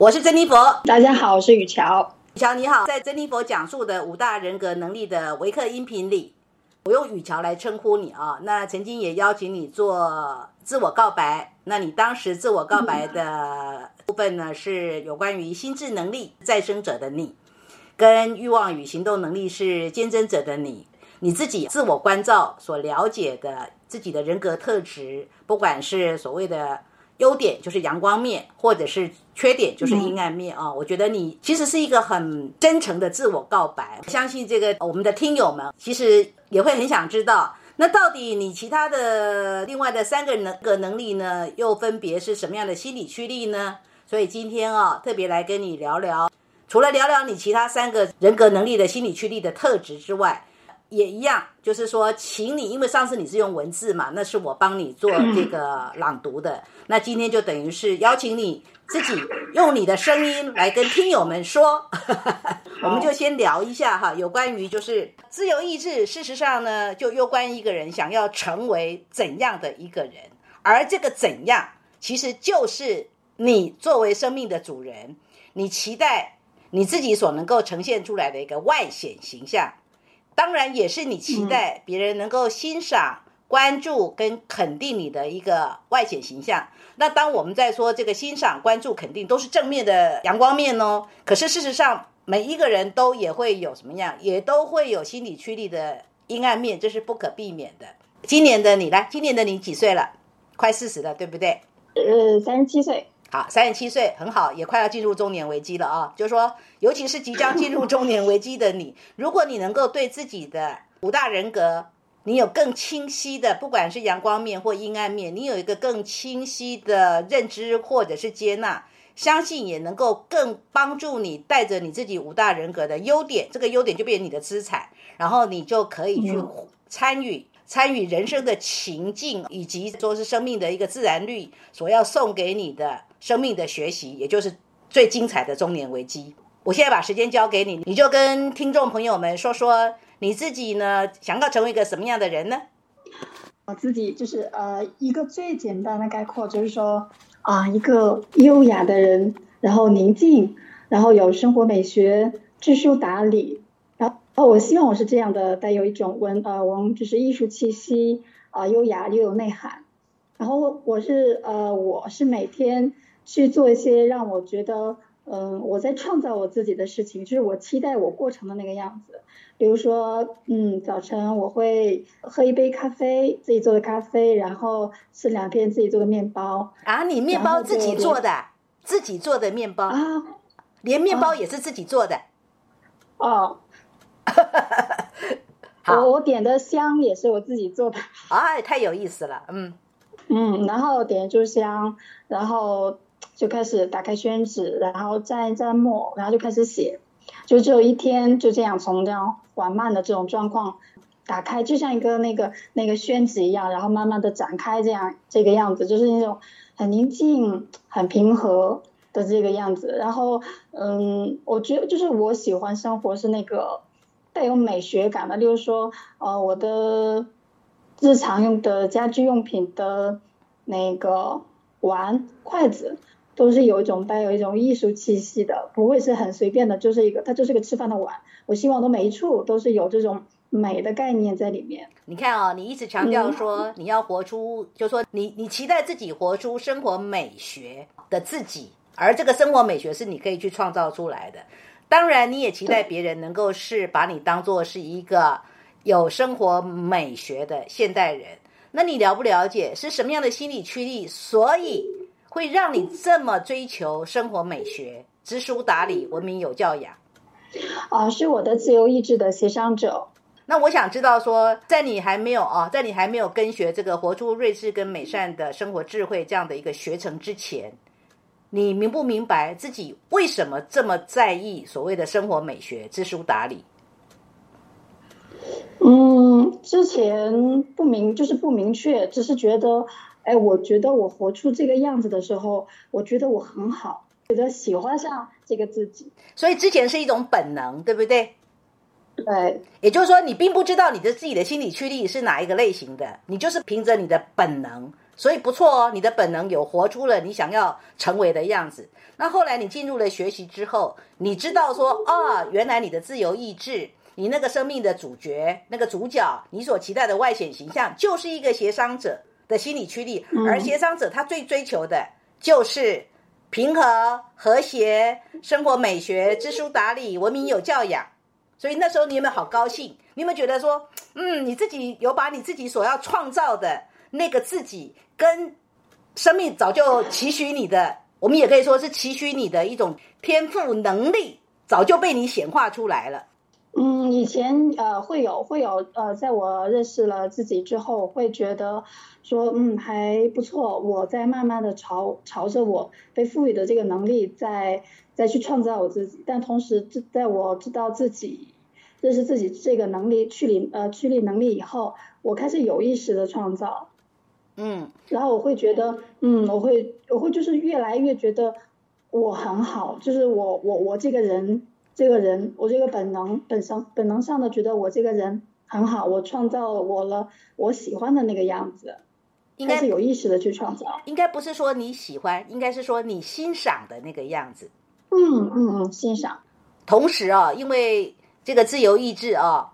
我是珍妮佛，大家好，我是雨乔。雨乔你好，在珍妮佛讲述的五大人格能力的维克音频里，我用雨乔来称呼你啊。那曾经也邀请你做自我告白，那你当时自我告白的部分呢，是有关于心智能力再生者的你，跟欲望与行动能力是坚贞者的你，你自己自我关照所了解的自己的人格特质，不管是所谓的。优点就是阳光面，或者是缺点就是阴暗面啊！我觉得你其实是一个很真诚的自我告白。相信这个我们的听友们其实也会很想知道，那到底你其他的另外的三个能个能力呢，又分别是什么样的心理驱力呢？所以今天啊，特别来跟你聊聊，除了聊聊你其他三个人格能力的心理驱力的特质之外。也一样，就是说，请你，因为上次你是用文字嘛，那是我帮你做这个朗读的。那今天就等于是邀请你自己用你的声音来跟听友们说。我们就先聊一下哈，有关于就是自由意志。事实上呢，就攸关一个人想要成为怎样的一个人，而这个怎样，其实就是你作为生命的主人，你期待你自己所能够呈现出来的一个外显形象。当然也是你期待别人能够欣赏、关注跟肯定你的一个外显形象。那当我们在说这个欣赏、关注、肯定都是正面的阳光面哦。可是事实上，每一个人都也会有什么样，也都会有心理驱力的阴暗面，这是不可避免的。今年的你来，今年的你几岁了？快四十了，对不对？呃，三十七岁。好，三十七岁很好，也快要进入中年危机了啊！就是说，尤其是即将进入中年危机的你，如果你能够对自己的五大人格，你有更清晰的，不管是阳光面或阴暗面，你有一个更清晰的认知或者是接纳，相信也能够更帮助你带着你自己五大人格的优点，这个优点就变成你的资产，然后你就可以去参与。参与人生的情境，以及说是生命的一个自然律所要送给你的生命的学习，也就是最精彩的中年危机。我现在把时间交给你，你就跟听众朋友们说说你自己呢，想要成为一个什么样的人呢？我自己就是呃，一个最简单的概括就是说啊，一个优雅的人，然后宁静，然后有生活美学，知书达理。哦，我希望我是这样的，带有一种文呃文就是艺术气息啊，优雅又有内涵。然后我是呃我是每天去做一些让我觉得嗯我在创造我自己的事情，就是我期待我过程的那个样子。比如说嗯早晨我会喝一杯咖啡，自己做的咖啡，然后吃两片自己做的面包。啊，你面包自己做的，自己做的面包啊，连面包也是自己做的。哦。我我点的香也是我自己做的，哎，太有意思了，嗯嗯，然后点一炷香，然后就开始打开宣纸，然后蘸一蘸墨，然后就开始写，就只有一天就这样从这样缓慢的这种状况打开，就像一个那个那个宣纸一样，然后慢慢的展开，这样这个样子就是那种很宁静、很平和的这个样子。然后嗯，我觉得就是我喜欢生活是那个。带有美学感的，例如说，呃，我的日常用的家居用品的那个碗、筷子，都是有一种带有一种艺术气息的，不会是很随便的，就是一个，它就是个吃饭的碗。我希望的每一处都是有这种美的概念在里面。你看啊，你一直强调说你要活出，就说你你期待自己活出生活美学的自己，而这个生活美学是你可以去创造出来的。当然，你也期待别人能够是把你当做是一个有生活美学的现代人。那你了不了解是什么样的心理驱力，所以会让你这么追求生活美学、知书达理、文明有教养？啊，是我的自由意志的协商者。那我想知道说，在你还没有啊，在你还没有跟学这个活出睿智跟美善的生活智慧这样的一个学程之前。你明不明白自己为什么这么在意所谓的生活美学、知书达理？嗯，之前不明就是不明确，只是觉得，哎，我觉得我活出这个样子的时候，我觉得我很好，觉得喜欢上这个自己。所以之前是一种本能，对不对？对，也就是说，你并不知道你的自己的心理驱力是哪一个类型的，你就是凭着你的本能。所以不错哦，你的本能有活出了你想要成为的样子。那后来你进入了学习之后，你知道说啊，原来你的自由意志，你那个生命的主角，那个主角，你所期待的外显形象，就是一个协商者的心理驱力。而协商者他最追求的就是平和、和谐、生活美学、知书达理、文明有教养。所以那时候你有没有好高兴？你有没有觉得说，嗯，你自己有把你自己所要创造的那个自己，跟生命早就期许你的，我们也可以说是期许你的一种天赋能力，早就被你显化出来了。嗯，以前呃会有会有呃，在我认识了自己之后，会觉得说，嗯，还不错，我在慢慢的朝朝着我被赋予的这个能力，在再去创造我自己。但同时，在我知道自己。认识自己这个能力，驱力呃驱力能力以后，我开始有意识的创造，嗯，然后我会觉得，嗯，我会我会就是越来越觉得我很好，就是我我我这个人这个人我这个本能本身本能上的觉得我这个人很好，我创造我了我喜欢的那个样子，应该是有意识的去创造，应该不是说你喜欢，应该是说你欣赏的那个样子，嗯嗯嗯，欣赏，同时啊，因为。这个自由意志啊，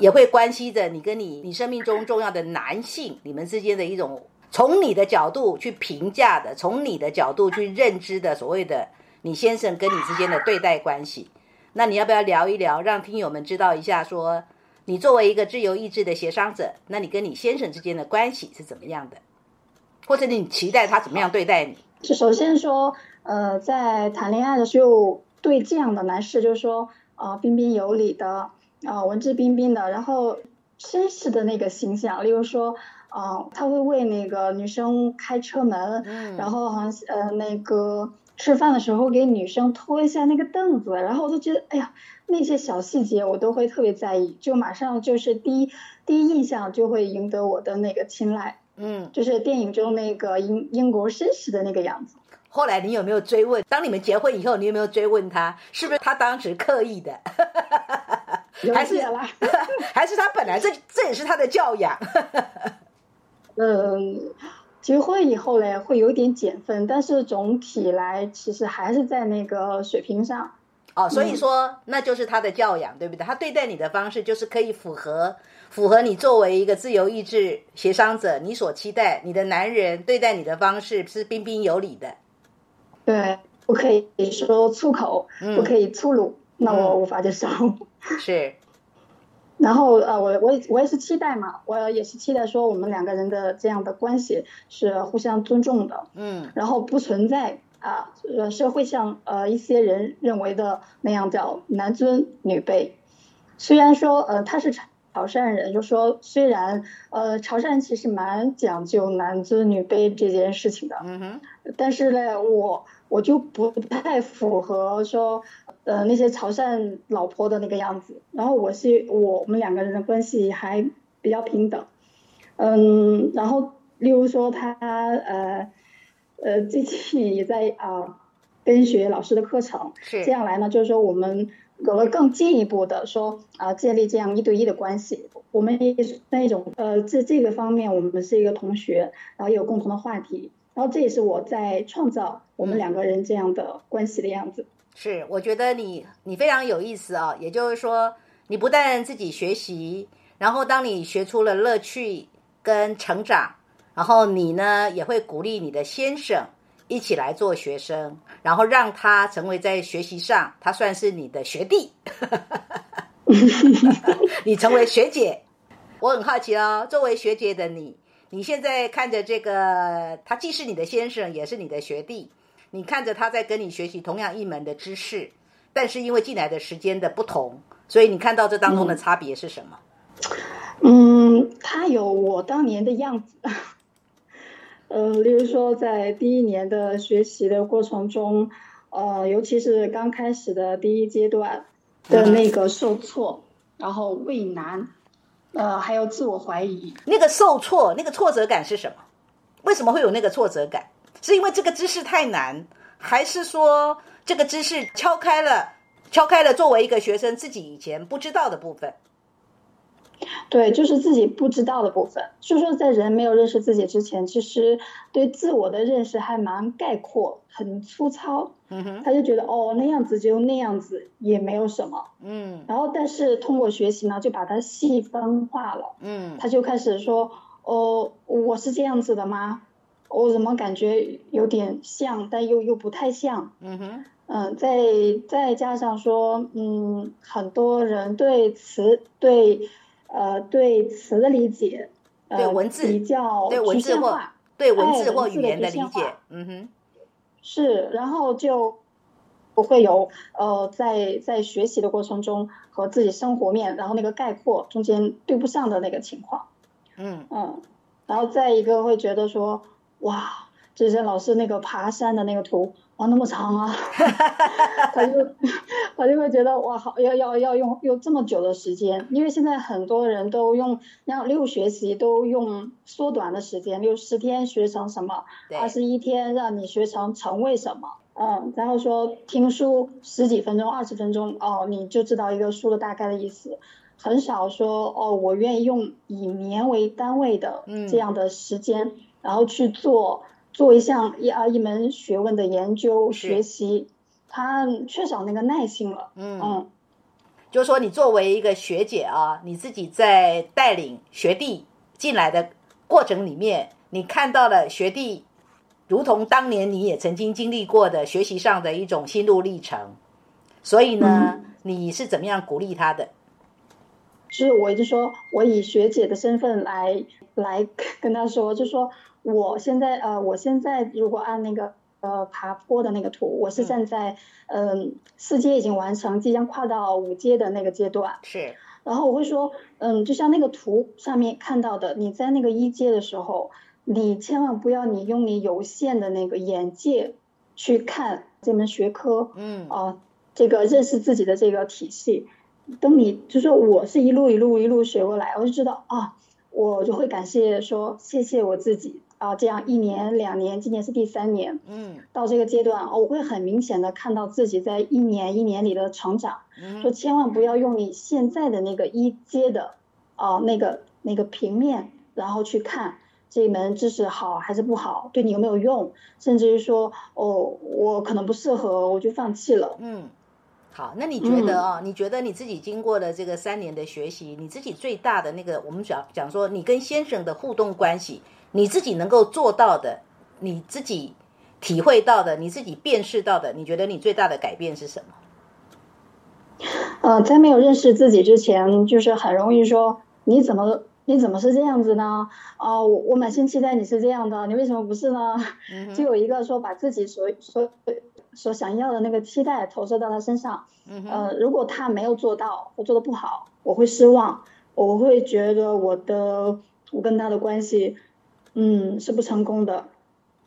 也会关系着你跟你你生命中重要的男性，你们之间的一种从你的角度去评价的，从你的角度去认知的所谓的你先生跟你之间的对待关系。那你要不要聊一聊，让听友们知道一下，说你作为一个自由意志的协商者，那你跟你先生之间的关系是怎么样的，或者你期待他怎么样对待你？就首先说，呃，在谈恋爱的时候，对这样的男士，就是说。啊，彬彬有礼的，啊，文质彬彬的，然后绅士的那个形象，例如说，啊，他会为那个女生开车门，嗯，然后好像呃那个吃饭的时候给女生拖一下那个凳子，然后我就觉得，哎呀，那些小细节我都会特别在意，就马上就是第一第一印象就会赢得我的那个青睐，嗯，就是电影中那个英英国绅士的那个样子。后来你有没有追问？当你们结婚以后，你有没有追问他是不是他当时刻意的？还是 还是他本来这这也是他的教养？嗯，结婚以后嘞，会有点减分，但是总体来其实还是在那个水平上。哦，所以说那就是他的教养，对不对？他对待你的方式就是可以符合符合你作为一个自由意志协商者你所期待你的男人对待你的方式是彬彬有礼的。对，不可以说粗口，不可以粗鲁，那我无法接受。是，然后呃，我我我也是期待嘛，我也是期待说我们两个人的这样的关系是互相尊重的，嗯，然后不存在啊，呃，社会上呃一些人认为的那样叫男尊女卑。虽然说呃他是潮潮汕人，就说虽然呃潮汕其实蛮讲究男尊女卑这件事情的，嗯哼，但是呢，我。我就不太符合说，呃，那些潮汕老婆的那个样子。然后我是我们两个人的关系还比较平等，嗯，然后例如说他呃呃最近也在啊跟学老师的课程，是这样来呢，就是说我们有了更进一步的说啊建立这样一对一的关系。我们也是那种呃这这个方面我们是一个同学，然后也有共同的话题。然后这也是我在创造我们两个人这样的关系的样子。是，我觉得你你非常有意思啊。也就是说，你不但自己学习，然后当你学出了乐趣跟成长，然后你呢也会鼓励你的先生一起来做学生，然后让他成为在学习上他算是你的学弟，你成为学姐。我很好奇哦，作为学姐的你。你现在看着这个，他既是你的先生，也是你的学弟。你看着他在跟你学习同样一门的知识，但是因为进来的时间的不同，所以你看到这当中的差别是什么？嗯，他有我当年的样子。呃，例如说在第一年的学习的过程中，呃，尤其是刚开始的第一阶段的那个受挫，然后畏难。呃，还有自我怀疑，那个受挫，那个挫折感是什么？为什么会有那个挫折感？是因为这个知识太难，还是说这个知识敲开了，敲开了作为一个学生自己以前不知道的部分？对，就是自己不知道的部分。就说在人没有认识自己之前，其实对自我的认识还蛮概括，很粗糙。嗯哼，他就觉得哦那样子就那样子，也没有什么。嗯然后但是通过学习呢，就把它细分化了。嗯他就开始说，哦，我是这样子的吗？我怎么感觉有点像，但又又不太像？嗯哼，嗯，再再加上说，嗯，很多人对词对呃对词的理解，呃对文字比较对文字或对文字或语言的理解化，嗯哼，是，然后就不会有呃在在学习的过程中和自己生活面，然后那个概括中间对不上的那个情况。嗯嗯，然后再一个会觉得说，哇，之前老师那个爬山的那个图，哇，那么长啊，他就 他就会觉得哇，好要要要用用这么久的时间，因为现在很多人都用让六学习都用缩短的时间，六十天学成什么，二十一天让你学成成为什么。嗯，然后说听书十几分钟、二十分钟，哦，你就知道一个书的大概的意思。很少说哦，我愿意用以年为单位的嗯这样的时间，然后去做做一项一啊一门学问的研究学习，他缺少那个耐心了。嗯，嗯，就是说你作为一个学姐啊，你自己在带领学弟进来的过程里面，你看到了学弟如同当年你也曾经经历过的学习上的一种心路历程，所以呢，你是怎么样鼓励他的？是我就说我以学姐的身份来来跟他说，就说我现在呃，我现在如果按那个呃爬坡的那个图，我是站在嗯、四阶已经完成，即将跨到五阶的那个阶段。是，然后我会说，嗯，就像那个图上面看到的，你在那个一阶的时候，你千万不要你用你有限的那个眼界去看这门学科，嗯啊、这个认识自己的这个体系。等你就是我是一路一路一路学过来，我就知道啊，我就会感谢说谢谢我自己啊，这样一年两年，今年是第三年，嗯到这个阶段，哦我会很明显的看到自己在一年一年里的成长。嗯说千万不要用你现在的那个一阶的啊、那个那个平面，然后去看这一门知识好还是不好，对你有没有用，甚至于说哦，我可能不适合，我就放弃了。嗯。好，那你觉得啊、你觉得你自己经过了这个三年的学习，你自己最大的那个，我们讲讲说，你跟先生的互动关系，你自己能够做到的，你自己体会到的，你自己辨识到的，你觉得你最大的改变是什么？呃，在没有认识自己之前，就是很容易说你怎么你怎么是这样子呢？啊、我我满心期待你是这样的，你为什么不是呢？嗯就有一个说把自己所所所想要的那个期待投射到他身上，嗯，呃，如果他没有做到，或做的不好，我会失望，我会觉得我的我跟他的关系，嗯，是不成功的，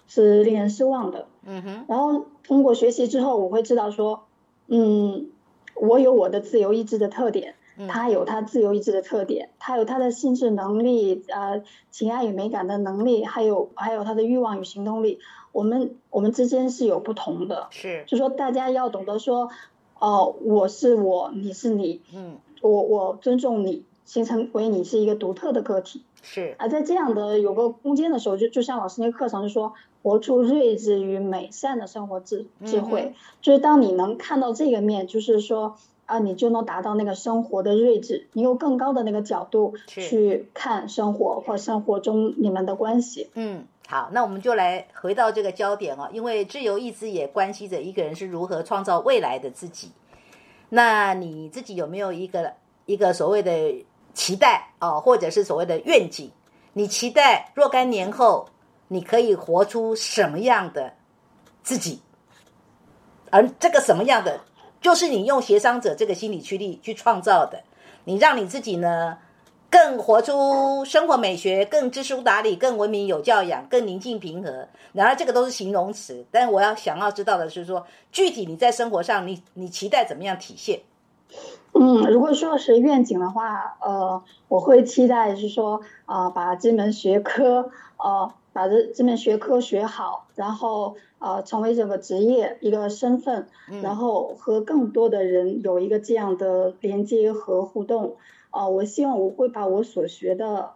是令人失望的。嗯哼，然后通过学习之后，我会知道说，嗯，我有我的自由意志的特点，嗯他有他自由意志的特点，他有他的心智能力，呃，情爱与美感的能力，还有还有他的欲望与行动力，我们我们之间是有不同的，是，就说大家要懂得说，哦、我是我，你是你，嗯我我尊重你，形成为你是一个独特的个体。是，啊在这样的有个空间的时候，就就像老师那个课程就说，活出睿智与美善的生活智智慧，嗯就是当你能看到这个面，就是说啊，你就能达到那个生活的睿智，你有更高的那个角度去看生活或生活中你们的关系。嗯，好，那我们就来回到这个焦点哦，因为自由意志也关系着一个人是如何创造未来的自己。那你自己有没有一个一个所谓的期待哦，或者是所谓的愿景？你期待若干年后你可以活出什么样的自己？而这个什么样的，就是你用协商者这个心理驱力去创造的。你让你自己呢，更活出生活美学，更知书达理，更文明有教养，更宁静平和。然而，这个都是形容词，但我要想要知道的是说，具体你在生活上，你你期待怎么样体现？嗯，如果说是愿景的话，呃，我会期待是说，啊、把这门学科，呃，把这这门学科学好，然后呃，成为这个职业一个身份，然后和更多的人有一个这样的连接和互动，哦，我希望我会把我所学的，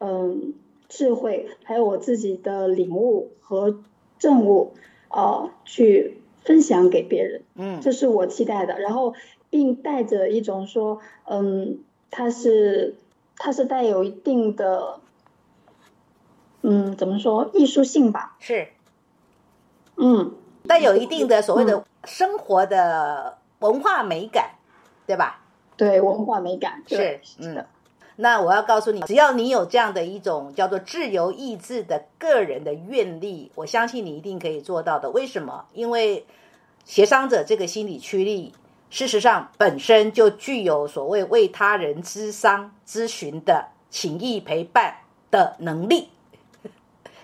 嗯，智慧，还有我自己的领悟和证悟，呃，去分享给别人。嗯，这是我期待的。然后，并带着一种说，嗯，它是它是带有一定的，嗯，怎么说，艺术性吧？是，嗯，带有一定的所谓的生活的文化美感，对吧？对，文化美感是对，嗯的。那我要告诉你，只要你有这样的一种叫做自由意志的个人的愿力，我相信你一定可以做到的。为什么？因为协商者这个心理驱力，事实上本身就具有所谓为他人咨商咨询的情谊陪伴的能力，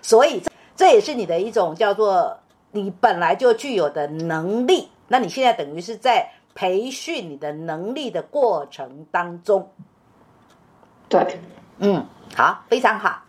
所以这这也是你的一种叫做你本来就具有的能力。那你现在等于是在培训你的能力的过程当中。对，嗯，好，非常好。